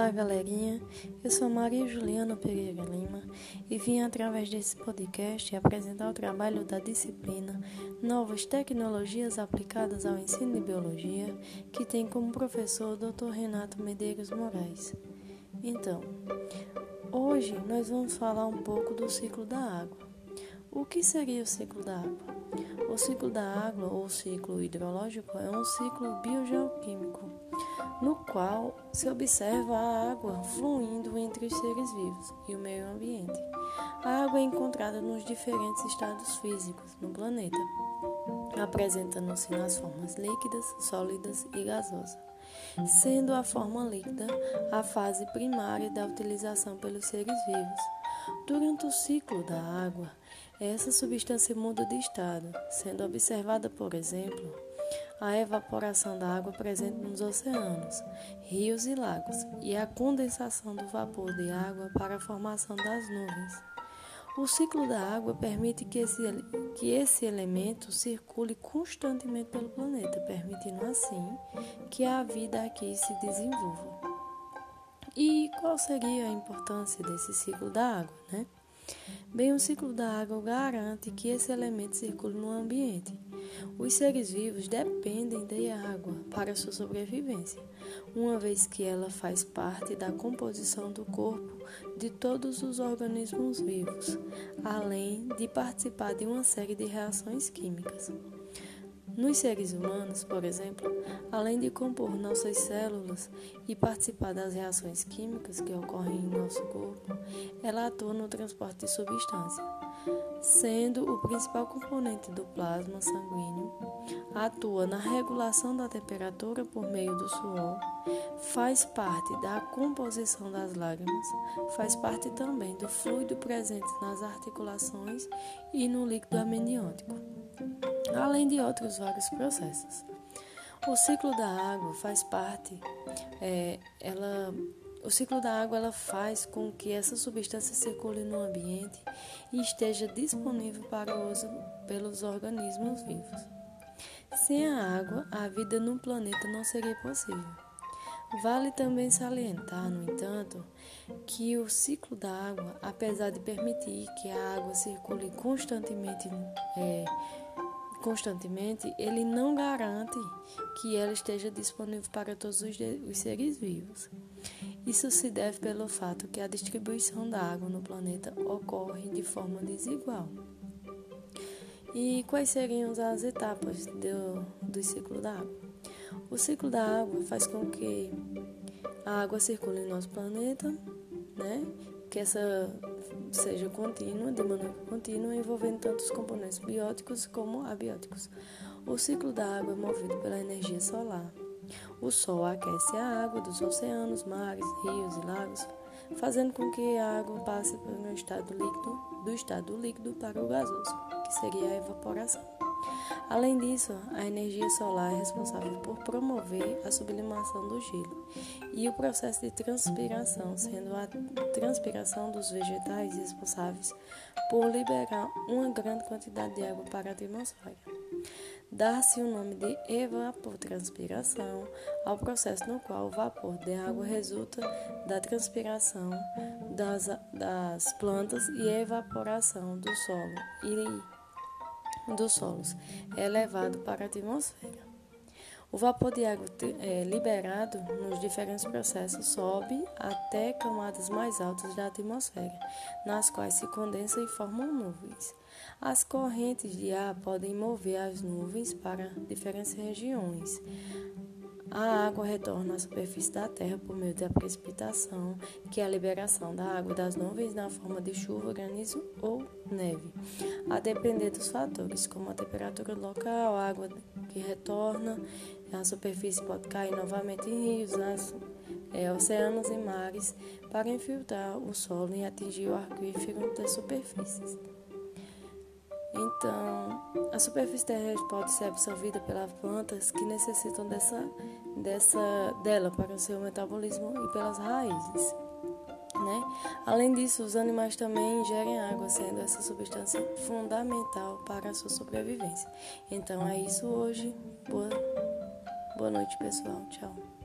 Olá, galerinha. Eu sou Maria Juliana Pereira Lima e vim através desse podcast apresentar o trabalho da disciplina Novas Tecnologias Aplicadas ao Ensino de Biologia, que tem como professor o Dr. Renato Medeiros Moraes. Então, hoje nós vamos falar um pouco do ciclo da água. O que seria o ciclo da água? O ciclo da água ou ciclo hidrológico é um ciclo biogeoquímico no qual se observa a água fluindo entre os seres vivos e o meio ambiente. A água é encontrada nos diferentes estados físicos no planeta, apresentando-se nas formas líquidas, sólidas e gasosas, sendo a forma líquida a fase primária da utilização pelos seres vivos. Durante o ciclo da água, essa substância muda de estado, sendo observada, por exemplo, a evaporação da água presente nos oceanos, rios e lagos, e a condensação do vapor de água para a formação das nuvens. O ciclo da água permite que esse, que esse elemento circule constantemente pelo planeta, permitindo assim que a vida aqui se desenvolva. E qual seria a importância desse ciclo da água, né? Bem, o ciclo da água garante que esse elemento circule no ambiente. Os seres vivos dependem da água para sua sobrevivência, uma vez que ela faz parte da composição do corpo de todos os organismos vivos, além de participar de uma série de reações químicas. Nos seres humanos, por exemplo, além de compor nossas células e participar das reações químicas que ocorrem em nosso corpo, ela atua no transporte de substância, sendo o principal componente do plasma sanguíneo, atua na regulação da temperatura por meio do suor, faz parte da composição das lágrimas, faz parte também do fluido presente nas articulações e no líquido amniótico além de outros vários processos. O ciclo da água faz parte, é, ela, o ciclo da água ela faz com que essa substância circule no ambiente e esteja disponível para uso pelos organismos vivos. Sem a água, a vida no planeta não seria possível. Vale também salientar, no entanto, que o ciclo da água, apesar de permitir que a água circule constantemente é, constantemente, ele não garante que ela esteja disponível para todos os, os seres vivos. Isso se deve pelo fato que a distribuição da água no planeta ocorre de forma desigual. E quais seriam as etapas do, do ciclo da água? O ciclo da água faz com que a água circule em nosso planeta, né? Que essa seja contínua, de maneira contínua, envolvendo tanto os componentes bióticos como abióticos. O ciclo da água é movido pela energia solar. O Sol aquece a água dos oceanos, mares, rios e lagos, fazendo com que a água passe pelo estado líquido, do estado líquido para o gasoso, que seria a evaporação. Além disso, a energia solar é responsável por promover a sublimação do gelo e o processo de transpiração, sendo a transpiração dos vegetais responsáveis por liberar uma grande quantidade de água para a atmosfera. Dá-se o nome de evapotranspiração ao processo no qual o vapor de água resulta da transpiração das, das plantas e evaporação do solo e dos solos é levado para a atmosfera. O vapor de água é, liberado nos diferentes processos sobe até camadas mais altas da atmosfera, nas quais se condensa e formam nuvens. As correntes de ar podem mover as nuvens para diferentes regiões. A água retorna à superfície da Terra por meio da precipitação, que é a liberação da água das nuvens na forma de chuva, granizo ou neve, a depender dos fatores, como a temperatura local, a água que retorna à superfície pode cair novamente em rios, nas, é, oceanos e mares para infiltrar o solo e atingir o aquífero das superfícies. Então, a superfície terrestre pode ser absorvida pelas plantas que necessitam dessa, dessa, dela para o seu metabolismo e pelas raízes. Né? Além disso, os animais também ingerem água, sendo essa substância fundamental para a sua sobrevivência. Então é isso hoje. Boa, boa noite, pessoal. Tchau.